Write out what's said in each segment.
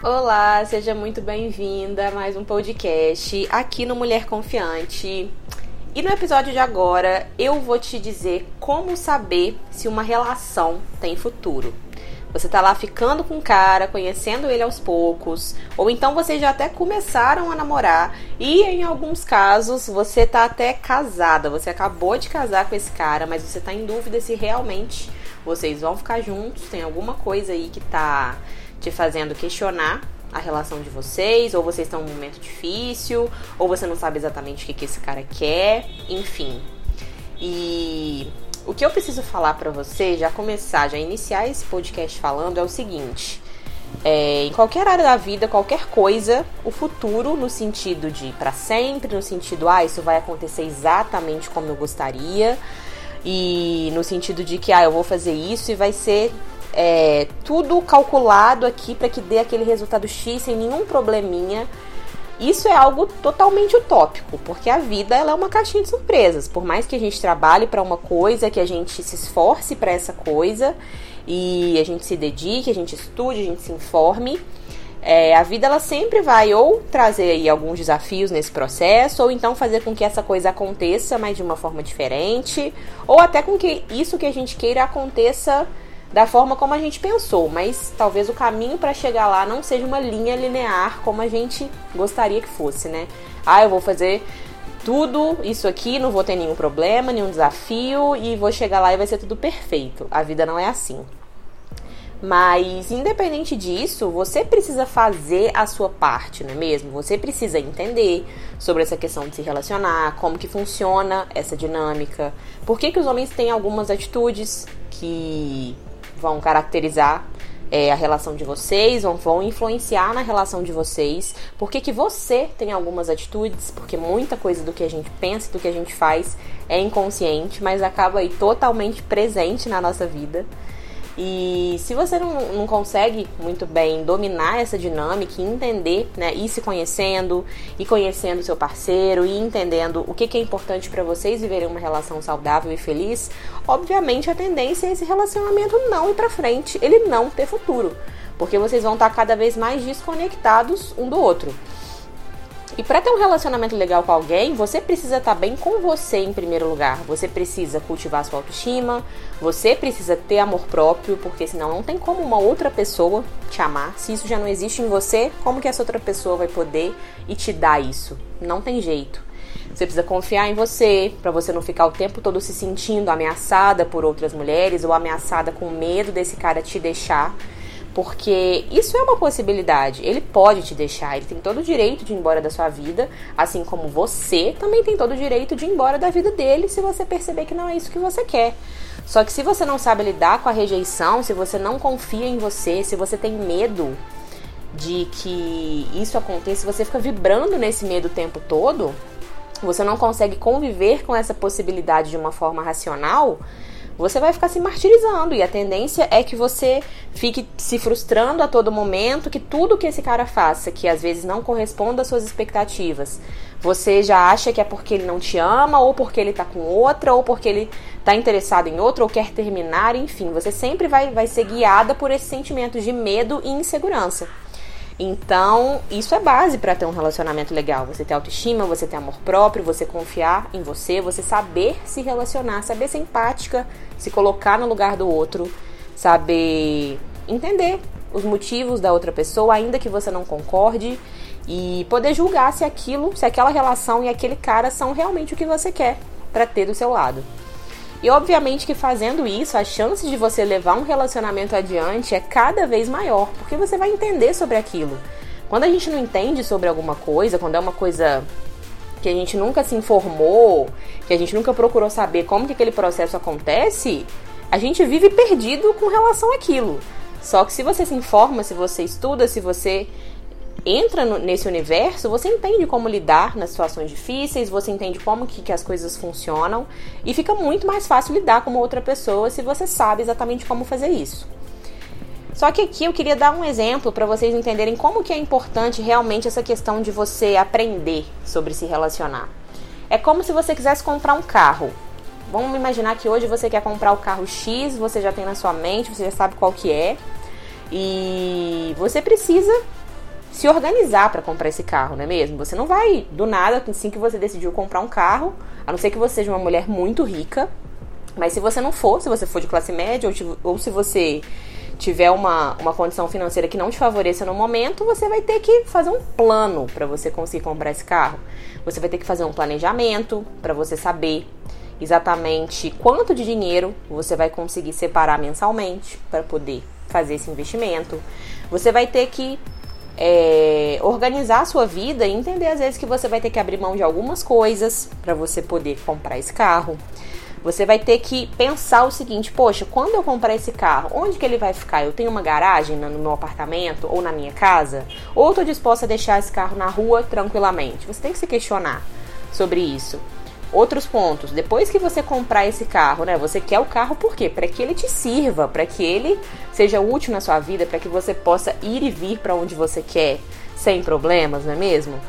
Olá, seja muito bem-vinda a mais um podcast aqui no Mulher Confiante. E no episódio de agora eu vou te dizer como saber se uma relação tem futuro. Você tá lá ficando com o cara, conhecendo ele aos poucos, ou então vocês já até começaram a namorar e em alguns casos você tá até casada, você acabou de casar com esse cara, mas você tá em dúvida se realmente vocês vão ficar juntos, tem alguma coisa aí que tá te fazendo questionar a relação de vocês, ou vocês estão num momento difícil, ou você não sabe exatamente o que, que esse cara quer, enfim. E o que eu preciso falar para você, já começar, já iniciar esse podcast falando, é o seguinte. É, em qualquer área da vida, qualquer coisa, o futuro, no sentido de para sempre, no sentido, ah, isso vai acontecer exatamente como eu gostaria, e no sentido de que, ah, eu vou fazer isso e vai ser é, tudo calculado aqui para que dê aquele resultado X sem nenhum probleminha. Isso é algo totalmente utópico, porque a vida ela é uma caixinha de surpresas. Por mais que a gente trabalhe para uma coisa, que a gente se esforce para essa coisa e a gente se dedique, a gente estude, a gente se informe, é, a vida ela sempre vai ou trazer aí alguns desafios nesse processo, ou então fazer com que essa coisa aconteça, mas de uma forma diferente, ou até com que isso que a gente queira aconteça da forma como a gente pensou, mas talvez o caminho para chegar lá não seja uma linha linear como a gente gostaria que fosse, né? Ah, eu vou fazer tudo isso aqui, não vou ter nenhum problema, nenhum desafio e vou chegar lá e vai ser tudo perfeito. A vida não é assim. Mas independente disso, você precisa fazer a sua parte, não é mesmo? Você precisa entender sobre essa questão de se relacionar, como que funciona essa dinâmica, por que, que os homens têm algumas atitudes que vão caracterizar é, a relação de vocês, vão, vão influenciar na relação de vocês. Por que, que você tem algumas atitudes? Porque muita coisa do que a gente pensa, do que a gente faz é inconsciente, mas acaba aí totalmente presente na nossa vida. E se você não, não consegue muito bem dominar essa dinâmica e entender, né, ir se conhecendo, e conhecendo seu parceiro, e entendendo o que, que é importante para vocês viverem uma relação saudável e feliz, obviamente a tendência é esse relacionamento não ir para frente, ele não ter futuro, porque vocês vão estar cada vez mais desconectados um do outro. E para ter um relacionamento legal com alguém, você precisa estar tá bem com você em primeiro lugar. Você precisa cultivar sua autoestima, você precisa ter amor próprio, porque senão não tem como uma outra pessoa te amar. Se isso já não existe em você, como que essa outra pessoa vai poder e te dar isso? Não tem jeito. Você precisa confiar em você, para você não ficar o tempo todo se sentindo ameaçada por outras mulheres ou ameaçada com medo desse cara te deixar porque isso é uma possibilidade. Ele pode te deixar, ele tem todo o direito de ir embora da sua vida, assim como você também tem todo o direito de ir embora da vida dele se você perceber que não é isso que você quer. Só que se você não sabe lidar com a rejeição, se você não confia em você, se você tem medo de que isso aconteça, se você fica vibrando nesse medo o tempo todo, você não consegue conviver com essa possibilidade de uma forma racional, você vai ficar se martirizando e a tendência é que você fique se frustrando a todo momento, que tudo que esse cara faça, que às vezes não corresponda às suas expectativas, você já acha que é porque ele não te ama, ou porque ele tá com outra, ou porque ele tá interessado em outra, ou quer terminar, enfim, você sempre vai, vai ser guiada por esse sentimento de medo e insegurança. Então, isso é base para ter um relacionamento legal. Você ter autoestima, você ter amor próprio, você confiar em você, você saber se relacionar, saber ser empática, se colocar no lugar do outro, saber entender os motivos da outra pessoa, ainda que você não concorde, e poder julgar se aquilo, se aquela relação e aquele cara são realmente o que você quer para ter do seu lado. E obviamente que fazendo isso, a chance de você levar um relacionamento adiante é cada vez maior, porque você vai entender sobre aquilo. Quando a gente não entende sobre alguma coisa, quando é uma coisa que a gente nunca se informou, que a gente nunca procurou saber como que aquele processo acontece, a gente vive perdido com relação àquilo. Só que se você se informa, se você estuda, se você entra no, nesse universo, você entende como lidar nas situações difíceis, você entende como que, que as coisas funcionam e fica muito mais fácil lidar com outra pessoa se você sabe exatamente como fazer isso. Só que aqui eu queria dar um exemplo para vocês entenderem como que é importante realmente essa questão de você aprender sobre se relacionar. É como se você quisesse comprar um carro. Vamos imaginar que hoje você quer comprar o carro X, você já tem na sua mente, você já sabe qual que é. E você precisa se organizar para comprar esse carro, não é mesmo? Você não vai do nada, assim que você decidiu comprar um carro, a não ser que você seja uma mulher muito rica, mas se você não for, se você for de classe média ou, ou se você tiver uma, uma condição financeira que não te favoreça no momento, você vai ter que fazer um plano para você conseguir comprar esse carro. Você vai ter que fazer um planejamento para você saber exatamente quanto de dinheiro você vai conseguir separar mensalmente para poder fazer esse investimento. Você vai ter que é, organizar a sua vida e entender às vezes que você vai ter que abrir mão de algumas coisas para você poder comprar esse carro. Você vai ter que pensar o seguinte: poxa, quando eu comprar esse carro, onde que ele vai ficar? Eu tenho uma garagem no meu apartamento ou na minha casa? Ou estou disposta a deixar esse carro na rua tranquilamente? Você tem que se questionar sobre isso. Outros pontos, depois que você comprar esse carro, né? Você quer o carro por quê? Para que ele te sirva, para que ele seja útil na sua vida, para que você possa ir e vir para onde você quer sem problemas, não é mesmo?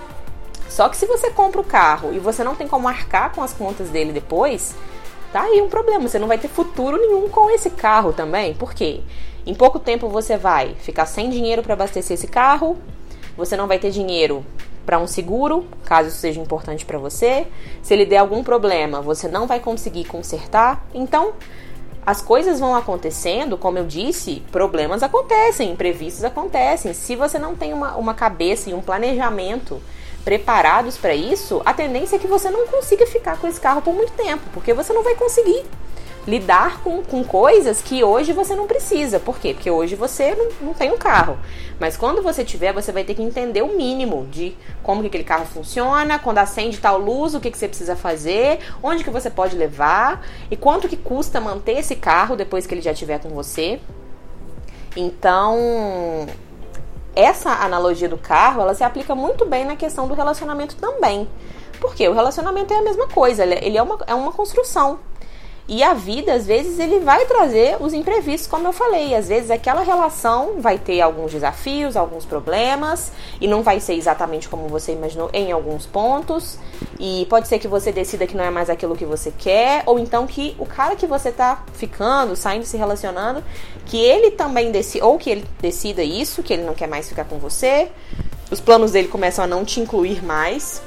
Só que se você compra o carro e você não tem como marcar com as contas dele depois, tá aí um problema. Você não vai ter futuro nenhum com esse carro também. Por quê? Em pouco tempo você vai ficar sem dinheiro para abastecer esse carro, você não vai ter dinheiro para um seguro, caso isso seja importante para você. Se ele der algum problema, você não vai conseguir consertar. Então, as coisas vão acontecendo, como eu disse, problemas acontecem, imprevistos acontecem. Se você não tem uma, uma cabeça e um planejamento preparados para isso, a tendência é que você não consiga ficar com esse carro por muito tempo, porque você não vai conseguir lidar com, com coisas que hoje você não precisa. Por quê? Porque hoje você não, não tem um carro. Mas quando você tiver, você vai ter que entender o mínimo de como que aquele carro funciona, quando acende tal luz, o que, que você precisa fazer, onde que você pode levar e quanto que custa manter esse carro depois que ele já estiver com você. Então, essa analogia do carro, ela se aplica muito bem na questão do relacionamento também. Porque o relacionamento é a mesma coisa, ele é uma, é uma construção. E a vida, às vezes, ele vai trazer os imprevistos, como eu falei. Às vezes, aquela relação vai ter alguns desafios, alguns problemas, e não vai ser exatamente como você imaginou em alguns pontos. E pode ser que você decida que não é mais aquilo que você quer, ou então que o cara que você tá ficando, saindo, se relacionando, que ele também decida, ou que ele decida isso, que ele não quer mais ficar com você. Os planos dele começam a não te incluir mais.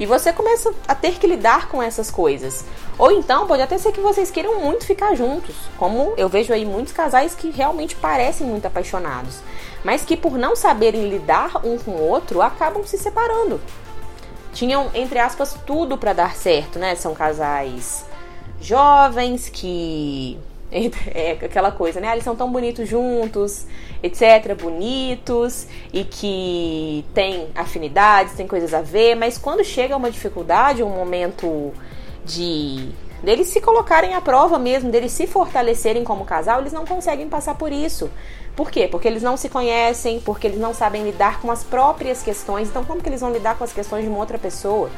E você começa a ter que lidar com essas coisas. Ou então pode até ser que vocês queiram muito ficar juntos, como eu vejo aí muitos casais que realmente parecem muito apaixonados, mas que por não saberem lidar um com o outro acabam se separando. Tinham, entre aspas, tudo para dar certo, né? São casais jovens que é aquela coisa, né? Ah, eles são tão bonitos juntos, etc. Bonitos e que têm afinidades, têm coisas a ver, mas quando chega uma dificuldade, um momento de deles se colocarem à prova mesmo, deles se fortalecerem como casal, eles não conseguem passar por isso. Por quê? Porque eles não se conhecem, porque eles não sabem lidar com as próprias questões. Então, como que eles vão lidar com as questões de uma outra pessoa?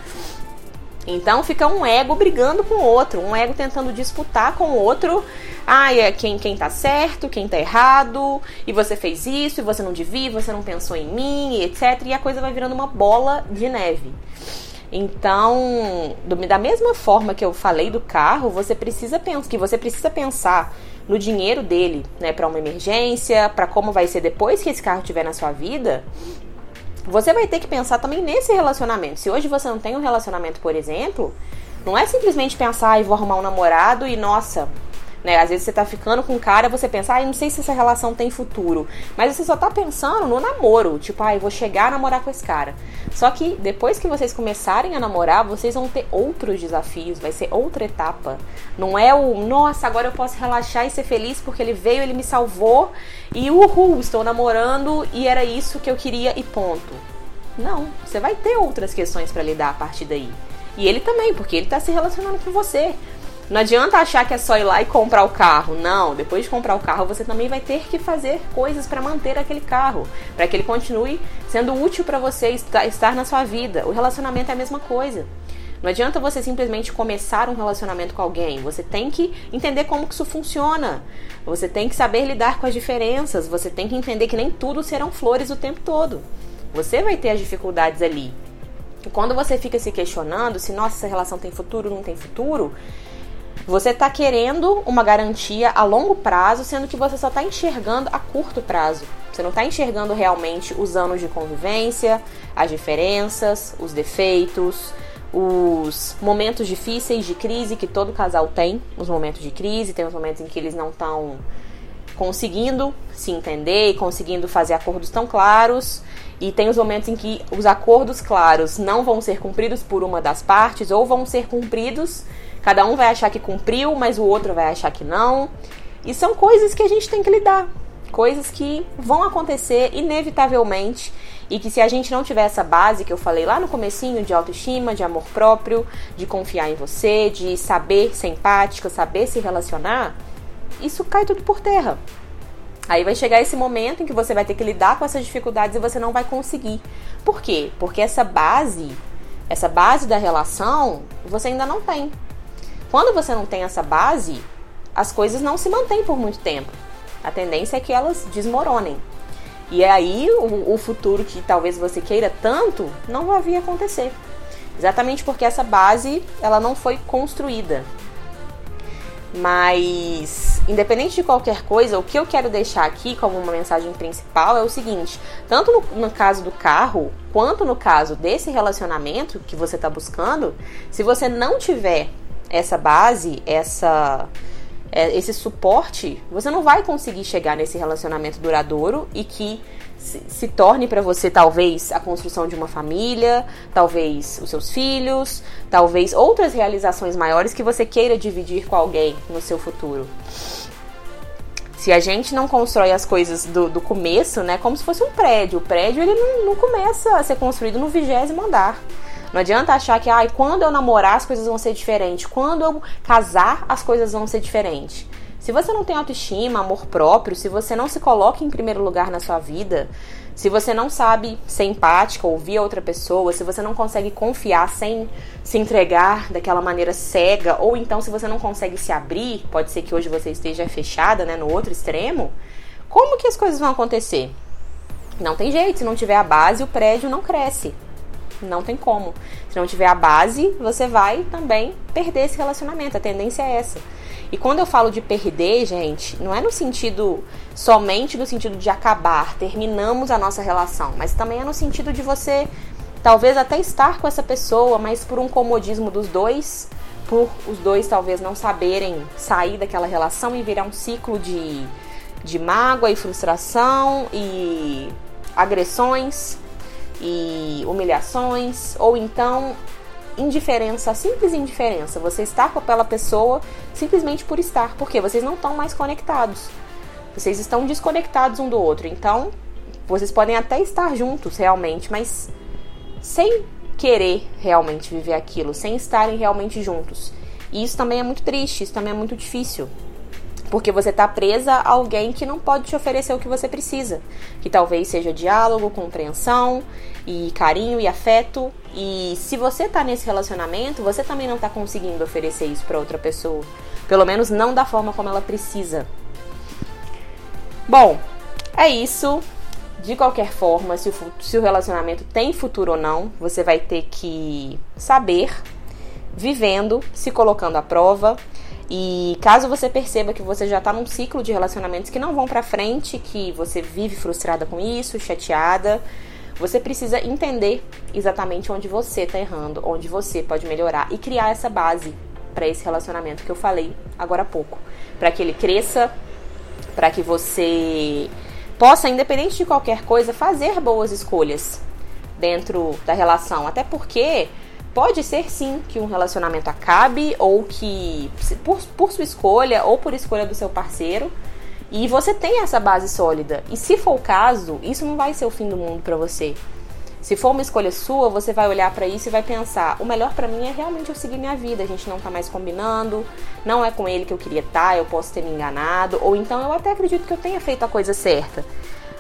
Então fica um ego brigando com o outro, um ego tentando disputar com o outro. Ah, é quem, quem tá certo, quem tá errado, e você fez isso, e você não devia, você não pensou em mim, etc. E a coisa vai virando uma bola de neve. Então, do, da mesma forma que eu falei do carro, você precisa pensar que você precisa pensar no dinheiro dele, né, para uma emergência, para como vai ser depois que esse carro estiver na sua vida você vai ter que pensar também nesse relacionamento. Se hoje você não tem um relacionamento, por exemplo, não é simplesmente pensar, e vou arrumar um namorado e nossa, né? Às vezes você tá ficando com um cara, você pensa, ah, não sei se essa relação tem futuro. Mas você só tá pensando no namoro, tipo, ah, eu vou chegar a namorar com esse cara. Só que depois que vocês começarem a namorar, vocês vão ter outros desafios, vai ser outra etapa. Não é o, nossa, agora eu posso relaxar e ser feliz porque ele veio, ele me salvou e uhul, estou namorando e era isso que eu queria e ponto. Não, você vai ter outras questões para lidar a partir daí. E ele também, porque ele tá se relacionando com você. Não adianta achar que é só ir lá e comprar o carro. Não, depois de comprar o carro, você também vai ter que fazer coisas para manter aquele carro, para que ele continue sendo útil para você estar na sua vida. O relacionamento é a mesma coisa. Não adianta você simplesmente começar um relacionamento com alguém. Você tem que entender como que isso funciona. Você tem que saber lidar com as diferenças. Você tem que entender que nem tudo serão flores o tempo todo. Você vai ter as dificuldades ali. E quando você fica se questionando se nossa essa relação tem futuro, não tem futuro, você está querendo uma garantia a longo prazo, sendo que você só está enxergando a curto prazo. Você não está enxergando realmente os anos de convivência, as diferenças, os defeitos, os momentos difíceis de crise que todo casal tem. Os momentos de crise, tem os momentos em que eles não estão conseguindo se entender e conseguindo fazer acordos tão claros. E tem os momentos em que os acordos claros não vão ser cumpridos por uma das partes ou vão ser cumpridos. Cada um vai achar que cumpriu, mas o outro vai achar que não. E são coisas que a gente tem que lidar coisas que vão acontecer inevitavelmente e que se a gente não tiver essa base que eu falei lá no comecinho de autoestima, de amor próprio, de confiar em você, de saber ser empática, saber se relacionar, isso cai tudo por terra. Aí vai chegar esse momento em que você vai ter que lidar com essas dificuldades e você não vai conseguir. Por quê? Porque essa base, essa base da relação, você ainda não tem. Quando você não tem essa base, as coisas não se mantêm por muito tempo. A tendência é que elas desmoronem. E é aí o, o futuro que talvez você queira tanto não vai vir acontecer. Exatamente porque essa base ela não foi construída. Mas, independente de qualquer coisa, o que eu quero deixar aqui como uma mensagem principal é o seguinte: tanto no, no caso do carro, quanto no caso desse relacionamento que você está buscando, se você não tiver essa base, essa é, esse suporte, você não vai conseguir chegar nesse relacionamento duradouro e que se, torne para você talvez a construção de uma família, talvez os seus filhos, talvez outras realizações maiores que você queira dividir com alguém no seu futuro. Se a gente não constrói as coisas do, do começo, né, como se fosse um prédio, o prédio ele não, não começa a ser construído no vigésimo andar. Não adianta achar que, ah, quando eu namorar as coisas vão ser diferentes, quando eu casar as coisas vão ser diferentes. Se você não tem autoestima, amor próprio, se você não se coloca em primeiro lugar na sua vida, se você não sabe ser empática, ouvir a outra pessoa, se você não consegue confiar sem se entregar daquela maneira cega, ou então se você não consegue se abrir, pode ser que hoje você esteja fechada, né, no outro extremo, como que as coisas vão acontecer? Não tem jeito, se não tiver a base, o prédio não cresce. Não tem como. Se não tiver a base, você vai também perder esse relacionamento. A tendência é essa. E quando eu falo de perder, gente, não é no sentido somente no sentido de acabar, terminamos a nossa relação, mas também é no sentido de você talvez até estar com essa pessoa, mas por um comodismo dos dois, por os dois talvez não saberem sair daquela relação e virar um ciclo de, de mágoa e frustração e agressões e humilhações, ou então indiferença, simples indiferença. Você está com aquela pessoa simplesmente por estar, porque vocês não estão mais conectados. Vocês estão desconectados um do outro. Então, vocês podem até estar juntos realmente, mas sem querer realmente viver aquilo, sem estarem realmente juntos. E isso também é muito triste, isso também é muito difícil. Porque você está presa a alguém que não pode te oferecer o que você precisa. Que talvez seja diálogo, compreensão e carinho e afeto. E se você está nesse relacionamento, você também não está conseguindo oferecer isso para outra pessoa. Pelo menos não da forma como ela precisa. Bom, é isso. De qualquer forma, se o, se o relacionamento tem futuro ou não, você vai ter que saber, vivendo, se colocando à prova e caso você perceba que você já está num ciclo de relacionamentos que não vão para frente, que você vive frustrada com isso, chateada, você precisa entender exatamente onde você está errando, onde você pode melhorar e criar essa base para esse relacionamento que eu falei agora há pouco, para que ele cresça, para que você possa, independente de qualquer coisa, fazer boas escolhas dentro da relação, até porque Pode ser sim que um relacionamento acabe ou que, por, por sua escolha ou por escolha do seu parceiro, e você tem essa base sólida. E se for o caso, isso não vai ser o fim do mundo para você. Se for uma escolha sua, você vai olhar para isso e vai pensar: o melhor para mim é realmente eu seguir minha vida. A gente não tá mais combinando, não é com ele que eu queria estar, tá, eu posso ter me enganado, ou então eu até acredito que eu tenha feito a coisa certa.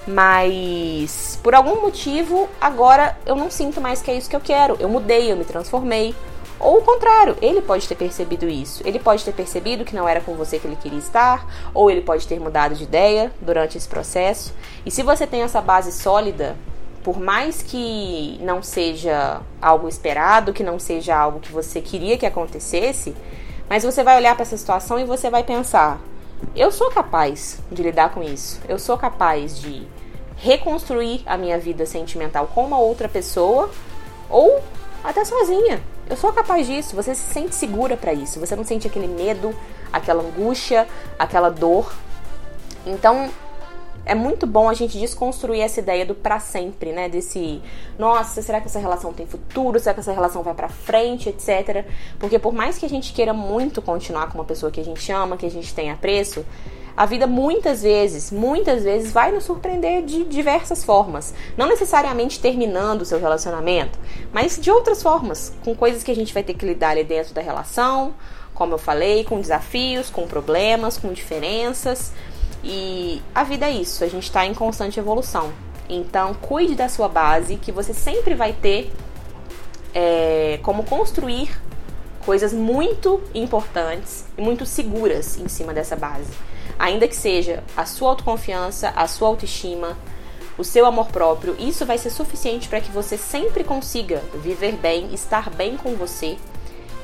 Mas por algum motivo, agora eu não sinto mais que é isso que eu quero. Eu mudei, eu me transformei. Ou o contrário, ele pode ter percebido isso. Ele pode ter percebido que não era com você que ele queria estar, ou ele pode ter mudado de ideia durante esse processo. E se você tem essa base sólida, por mais que não seja algo esperado, que não seja algo que você queria que acontecesse, mas você vai olhar para essa situação e você vai pensar: eu sou capaz de lidar com isso. Eu sou capaz de reconstruir a minha vida sentimental com uma outra pessoa ou até sozinha. Eu sou capaz disso. Você se sente segura para isso. Você não sente aquele medo, aquela angústia, aquela dor. Então, é muito bom a gente desconstruir essa ideia do para sempre, né? Desse, nossa, será que essa relação tem futuro? Será que essa relação vai para frente, etc. Porque por mais que a gente queira muito continuar com uma pessoa que a gente ama, que a gente tem apreço, a vida muitas vezes, muitas vezes vai nos surpreender de diversas formas. Não necessariamente terminando o seu relacionamento, mas de outras formas, com coisas que a gente vai ter que lidar ali dentro da relação, como eu falei, com desafios, com problemas, com diferenças. E a vida é isso, a gente está em constante evolução. Então, cuide da sua base, que você sempre vai ter é, como construir coisas muito importantes e muito seguras em cima dessa base ainda que seja a sua autoconfiança, a sua autoestima, o seu amor próprio, isso vai ser suficiente para que você sempre consiga viver bem, estar bem com você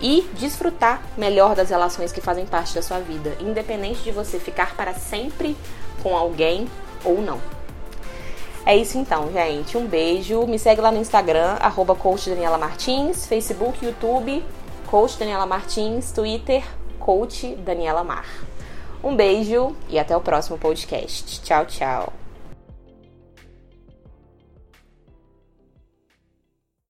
e desfrutar melhor das relações que fazem parte da sua vida, independente de você ficar para sempre com alguém ou não. É isso então, gente. Um beijo. Me segue lá no Instagram, arroba Coach Daniela Martins, Facebook, YouTube, Coach Daniela Martins, Twitter, Coach Daniela Mar. Um beijo e até o próximo podcast. Tchau, tchau.